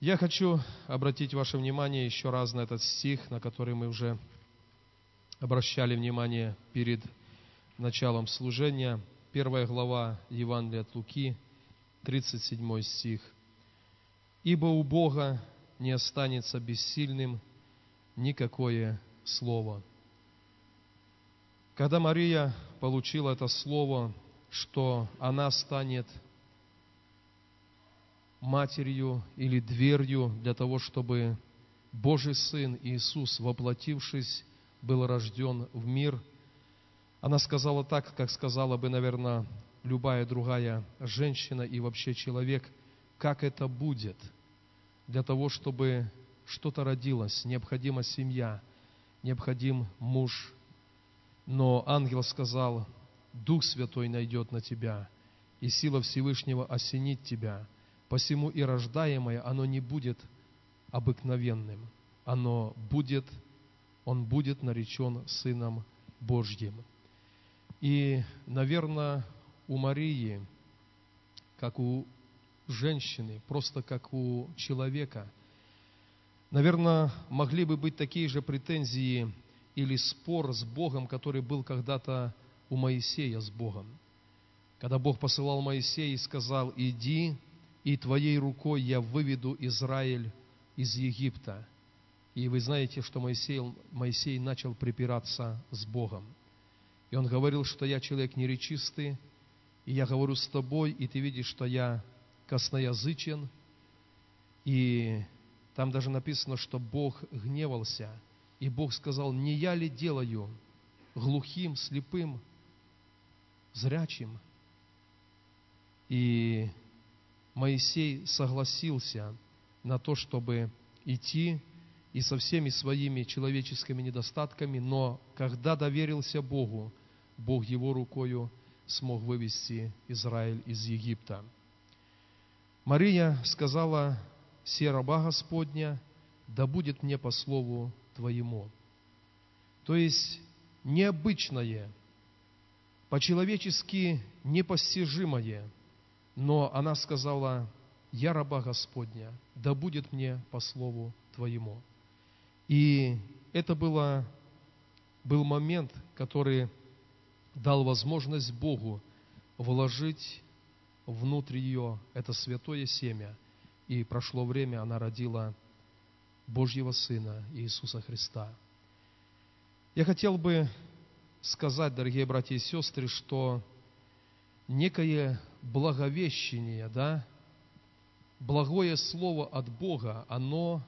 Я хочу обратить ваше внимание еще раз на этот стих, на который мы уже обращали внимание перед началом служения. Первая глава Евангелия от Луки, 37 стих. «Ибо у Бога не останется бессильным никакое слово». Когда Мария получила это слово, что она станет матерью или дверью для того, чтобы Божий Сын Иисус, воплотившись, был рожден в мир. Она сказала так, как сказала бы, наверное, любая другая женщина и вообще человек, как это будет для того, чтобы что-то родилось, необходима семья, необходим муж. Но ангел сказал, Дух Святой найдет на тебя, и сила Всевышнего осенит тебя – Посему и рождаемое, оно не будет обыкновенным. Оно будет, он будет наречен Сыном Божьим. И, наверное, у Марии, как у женщины, просто как у человека, наверное, могли бы быть такие же претензии или спор с Богом, который был когда-то у Моисея с Богом. Когда Бог посылал Моисея и сказал, иди и Твоей рукой я выведу Израиль из Египта. И вы знаете, что Моисей, Моисей начал припираться с Богом. И он говорил, что я человек неречистый, и я говорю с тобой, и ты видишь, что я косноязычен. И там даже написано, что Бог гневался, и Бог сказал, не я ли делаю глухим, слепым, зрячим? И Моисей согласился на то, чтобы идти и со всеми своими человеческими недостатками, но когда доверился Богу, Бог его рукою смог вывести Израиль из Египта. Мария сказала, «Се раба Господня, да будет мне по слову Твоему». То есть необычное, по-человечески непостижимое – но она сказала, я раба Господня, да будет мне по слову Твоему. И это было, был момент, который дал возможность Богу вложить внутрь ее это святое семя. И прошло время, она родила Божьего Сына Иисуса Христа. Я хотел бы сказать, дорогие братья и сестры, что некое благовещение, да, благое слово от Бога, оно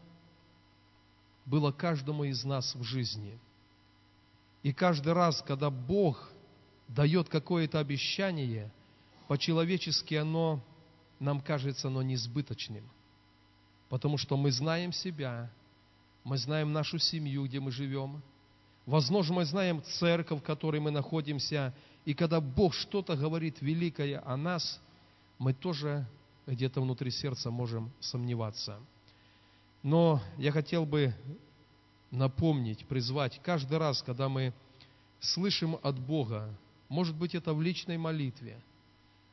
было каждому из нас в жизни. И каждый раз, когда Бог дает какое-то обещание, по-человечески оно, нам кажется, оно несбыточным. Потому что мы знаем себя, мы знаем нашу семью, где мы живем. Возможно, мы знаем церковь, в которой мы находимся, и когда Бог что-то говорит великое о нас, мы тоже где-то внутри сердца можем сомневаться. Но я хотел бы напомнить, призвать каждый раз, когда мы слышим от Бога, может быть, это в личной молитве,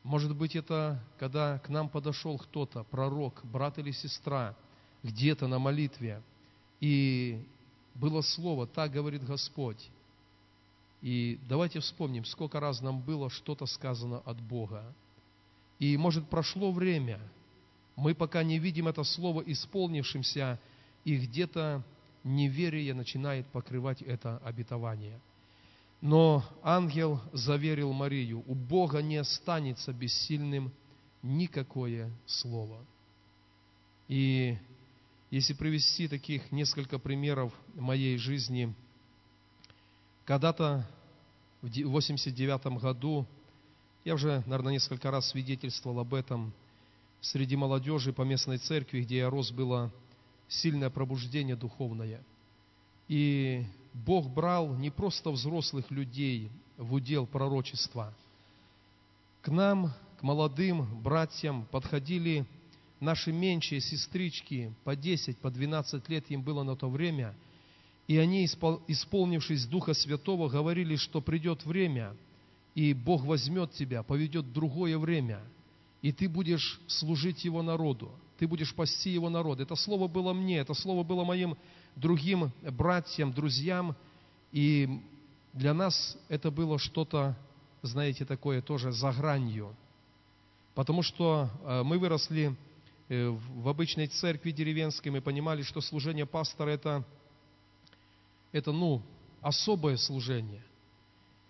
может быть, это когда к нам подошел кто-то, пророк, брат или сестра, где-то на молитве, и было слово, так говорит Господь, и давайте вспомним, сколько раз нам было что-то сказано от Бога. И, может, прошло время, мы пока не видим это слово исполнившимся, и где-то неверие начинает покрывать это обетование. Но ангел заверил Марию, у Бога не останется бессильным никакое слово. И если привести таких несколько примеров моей жизни – когда-то в 89 году, я уже, наверное, несколько раз свидетельствовал об этом, среди молодежи по местной церкви, где я рос, было сильное пробуждение духовное. И Бог брал не просто взрослых людей в удел пророчества. К нам, к молодым братьям подходили наши меньшие сестрички по 10, по 12 лет им было на то время – и они, исполнившись Духа Святого, говорили, что придет время, и Бог возьмет тебя, поведет другое время, и ты будешь служить Его народу. ты будешь пасти его народ. Это слово было мне, это слово было моим другим братьям, друзьям, и для нас это было что-то, знаете, такое тоже за гранью. Потому что э, мы выросли э, в обычной церкви деревенской, мы понимали, что служение пастора это, это ну, особое служение.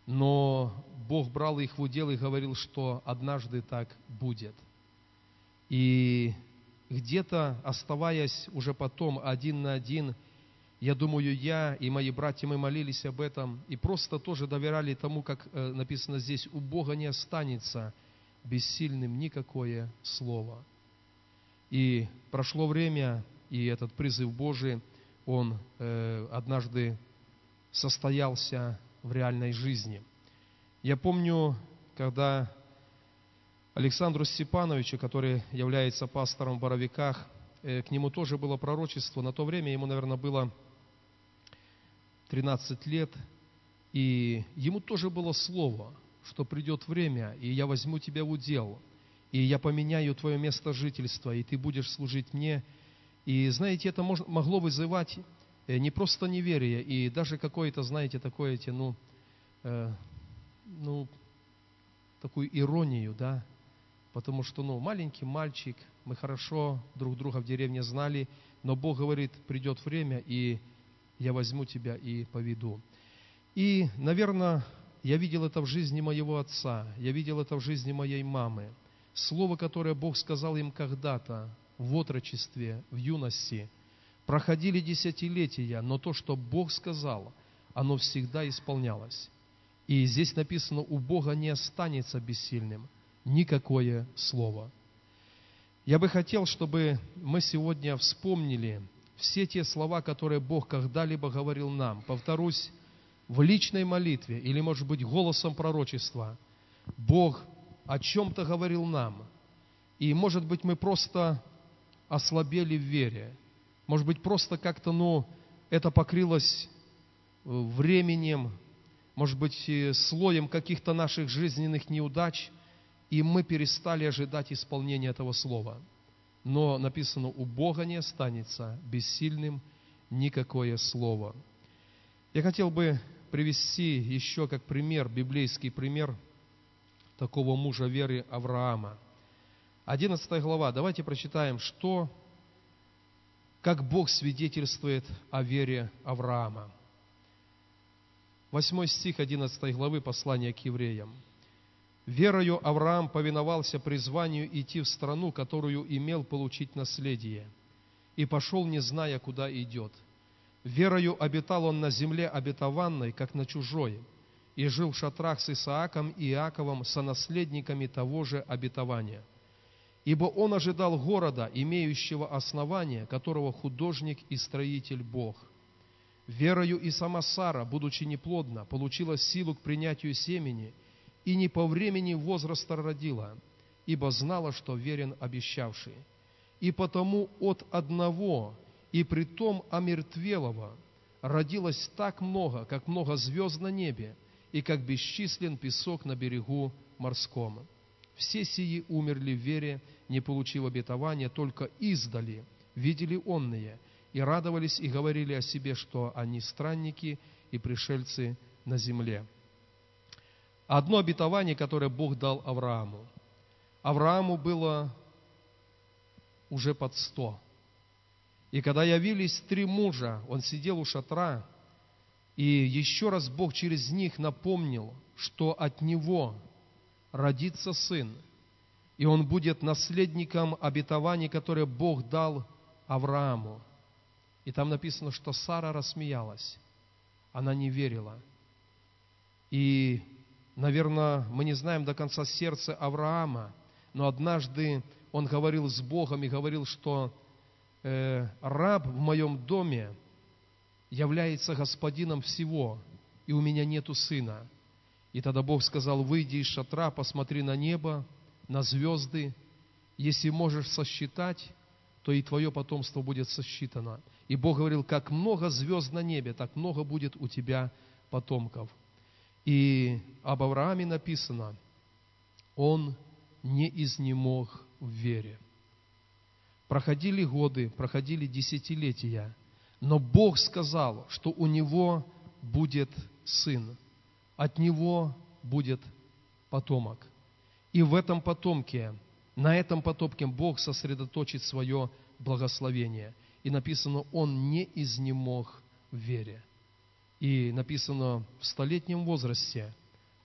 Но Бог брал их в удел и говорил, что однажды так будет. И где-то, оставаясь уже потом один на один, я думаю, я и мои братья, мы молились об этом и просто тоже доверяли тому, как э, написано здесь, у Бога не останется бессильным никакое слово. И прошло время, и этот призыв Божий, он э, однажды состоялся в реальной жизни. Я помню, когда Александру Степановичу, который является пастором в Боровиках, э, к нему тоже было пророчество. На то время ему, наверное, было 13 лет, и ему тоже было слово, что придет время, и я возьму тебя в удел, и я поменяю твое место жительства, и ты будешь служить мне. И знаете, это могло вызывать э, не просто неверие, и даже какое-то, знаете, такое, ну, э, ну, такую иронию, да, потому что, ну, маленький мальчик, мы хорошо друг друга в деревне знали, но Бог говорит, придет время, и я возьму тебя и поведу. И, наверное, я видел это в жизни моего отца, я видел это в жизни моей мамы. Слово, которое Бог сказал им когда-то, в отрочестве, в юности, проходили десятилетия, но то, что Бог сказал, оно всегда исполнялось. И здесь написано, у Бога не останется бессильным – никакое слово. Я бы хотел, чтобы мы сегодня вспомнили все те слова, которые Бог когда-либо говорил нам. Повторюсь, в личной молитве или, может быть, голосом пророчества Бог о чем-то говорил нам. И, может быть, мы просто ослабели в вере. Может быть, просто как-то, ну, это покрылось э, временем, может быть, слоем каких-то наших жизненных неудач – и мы перестали ожидать исполнения этого слова. Но написано, у Бога не останется бессильным никакое слово. Я хотел бы привести еще как пример, библейский пример такого мужа веры Авраама. 11 глава. Давайте прочитаем, что, как Бог свидетельствует о вере Авраама. 8 стих 11 главы послания к евреям. Верою Авраам повиновался призванию идти в страну, которую имел получить наследие, и пошел, не зная, куда идет. Верою обитал он на земле обетованной, как на чужой, и жил в шатрах с Исааком и Иаковом, сонаследниками того же обетования. Ибо он ожидал города, имеющего основание, которого художник и строитель Бог. Верою и сама Сара, будучи неплодна, получила силу к принятию семени – и не по времени возраста родила, ибо знала, что верен обещавший. И потому от одного, и при том омертвелого, родилось так много, как много звезд на небе, и как бесчислен песок на берегу морском. Все сии умерли в вере, не получив обетования, только издали, видели онные, и радовались и говорили о себе, что они странники и пришельцы на земле одно обетование, которое Бог дал Аврааму. Аврааму было уже под сто. И когда явились три мужа, он сидел у шатра, и еще раз Бог через них напомнил, что от него родится сын, и он будет наследником обетований, которое Бог дал Аврааму. И там написано, что Сара рассмеялась, она не верила. И Наверное, мы не знаем до конца сердца Авраама, но однажды он говорил с Богом и говорил, что э, раб в моем доме является господином всего, и у меня нету сына. И тогда Бог сказал, выйди из шатра, посмотри на небо, на звезды. Если можешь сосчитать, то и твое потомство будет сосчитано. И Бог говорил, как много звезд на небе, так много будет у тебя потомков. И об Аврааме написано, он не изнемог в вере. Проходили годы, проходили десятилетия, но Бог сказал, что у него будет сын, от него будет потомок. И в этом потомке, на этом потомке Бог сосредоточит свое благословение. И написано, он не изнемог в вере. И написано, в столетнем возрасте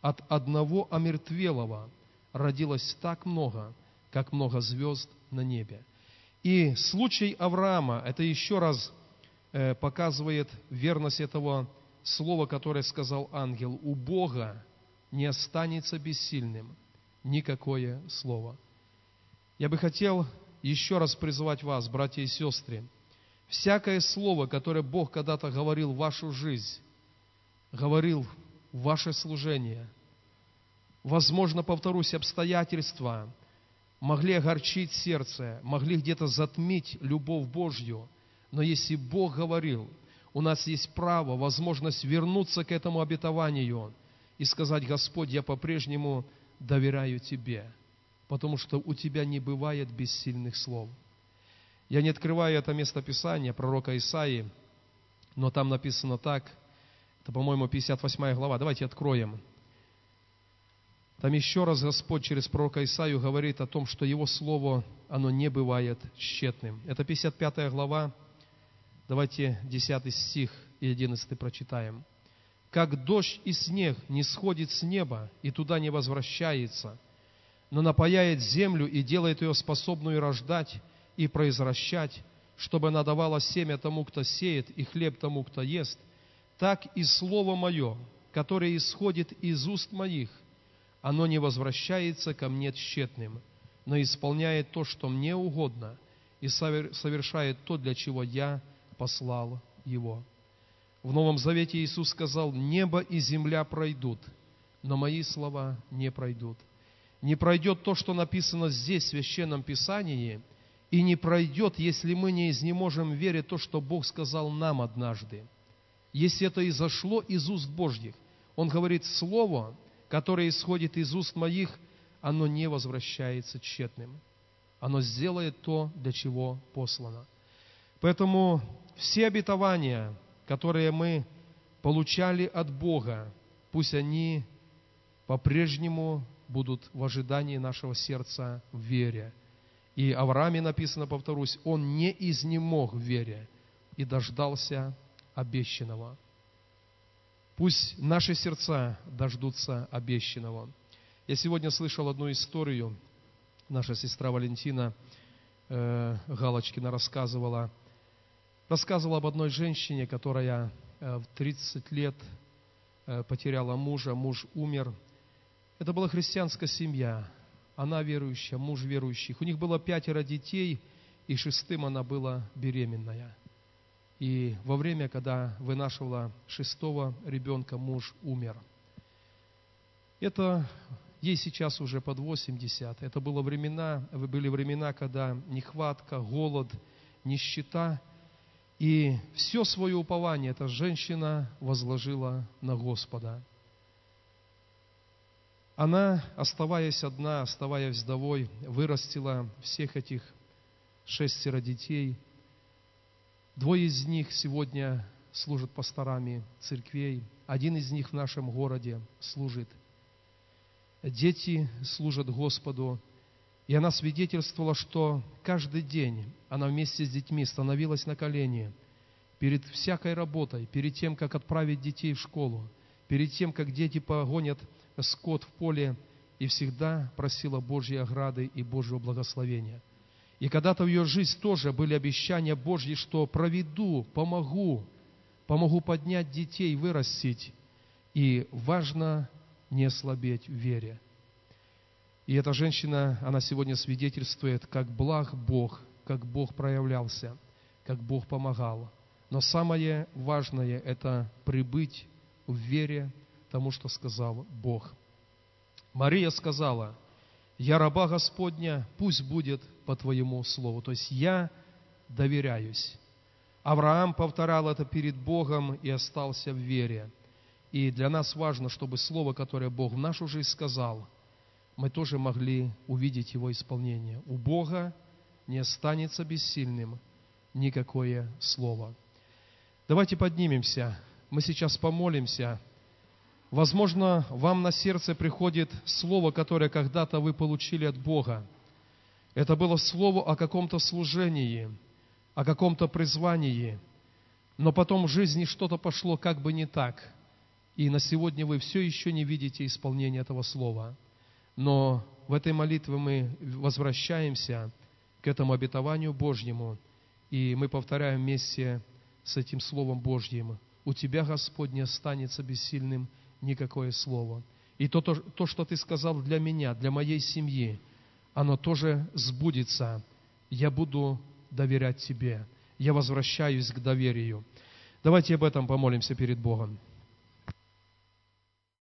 от одного омертвелого родилось так много, как много звезд на небе. И случай Авраама, это еще раз э, показывает верность этого слова, которое сказал ангел. У Бога не останется бессильным никакое слово. Я бы хотел еще раз призвать вас, братья и сестры, всякое слово, которое Бог когда-то говорил в вашу жизнь, говорил в ваше служение, возможно, повторюсь, обстоятельства могли огорчить сердце, могли где-то затмить любовь Божью, но если Бог говорил, у нас есть право, возможность вернуться к этому обетованию и сказать, Господь, я по-прежнему доверяю Тебе, потому что у Тебя не бывает бессильных слов. Я не открываю это место Писания пророка Исаии, но там написано так, это, по-моему, 58 глава, давайте откроем. Там еще раз Господь через пророка Исаию говорит о том, что Его Слово, оно не бывает тщетным. Это 55 глава, давайте 10 стих и 11 прочитаем. Как дождь и снег не сходит с неба и туда не возвращается, но напаяет землю и делает ее способную рождать и произвращать, чтобы она давала семя тому, кто сеет, и хлеб тому, кто ест, так и Слово Мое, которое исходит из уст моих, оно не возвращается ко мне тщетным, но исполняет то, что мне угодно, и совершает то, для чего я послал его. В Новом Завете Иисус сказал, небо и земля пройдут, но мои слова не пройдут. Не пройдет то, что написано здесь, в Священном Писании, и не пройдет, если мы не изнеможем верить то, что Бог сказал нам однажды. Если это изошло из уст Божьих, Он говорит, Слово, которое исходит из уст моих, оно не возвращается тщетным. Оно сделает то, для чего послано. Поэтому все обетования, которые мы получали от Бога, пусть они по-прежнему будут в ожидании нашего сердца в вере. И Аврааме написано, повторюсь, он не изнемог в вере и дождался обещанного. Пусть наши сердца дождутся обещанного. Я сегодня слышал одну историю. Наша сестра Валентина э, Галочкина рассказывала – рассказывал об одной женщине, которая э, в 30 лет э, потеряла мужа, муж умер. Это была христианская семья, она верующая, муж верующий. У них было пятеро детей, и шестым она была беременная. И во время, когда вынашивала шестого ребенка, муж умер. Это ей сейчас уже под 80. Это было времена, были времена, когда нехватка, голод, нищета – и все свое упование эта женщина возложила на Господа. Она, оставаясь одна, оставаясь вдовой, вырастила всех этих шестеро детей. Двое из них сегодня служат пасторами церквей, один из них в нашем городе служит. Дети служат Господу, и она свидетельствовала, что каждый день она вместе с детьми становилась на колени перед всякой работой, перед тем, как отправить детей в школу, перед тем, как дети погонят скот в поле, и всегда просила Божьей ограды и Божьего благословения. И когда-то в ее жизнь тоже были обещания Божьи, что проведу, помогу, помогу поднять детей, вырастить. И важно не ослабеть в вере. И эта женщина, она сегодня свидетельствует, как благ Бог, как Бог проявлялся, как Бог помогал. Но самое важное – это прибыть в вере тому, что сказал Бог. Мария сказала, «Я раба Господня, пусть будет по Твоему слову». То есть я доверяюсь. Авраам повторял это перед Богом и остался в вере. И для нас важно, чтобы слово, которое Бог в нашу жизнь сказал – мы тоже могли увидеть его исполнение. У Бога не останется бессильным никакое слово. Давайте поднимемся. Мы сейчас помолимся. Возможно, вам на сердце приходит слово, которое когда-то вы получили от Бога. Это было слово о каком-то служении, о каком-то призвании, но потом в жизни что-то пошло как бы не так, и на сегодня вы все еще не видите исполнения этого слова. Но в этой молитве мы возвращаемся к этому обетованию Божьему, и мы повторяем вместе с этим Словом Божьим. «У Тебя, Господь, не останется бессильным никакое слово. И то, то, то, что Ты сказал для меня, для моей семьи, оно тоже сбудется. Я буду доверять Тебе. Я возвращаюсь к доверию. Давайте об этом помолимся перед Богом.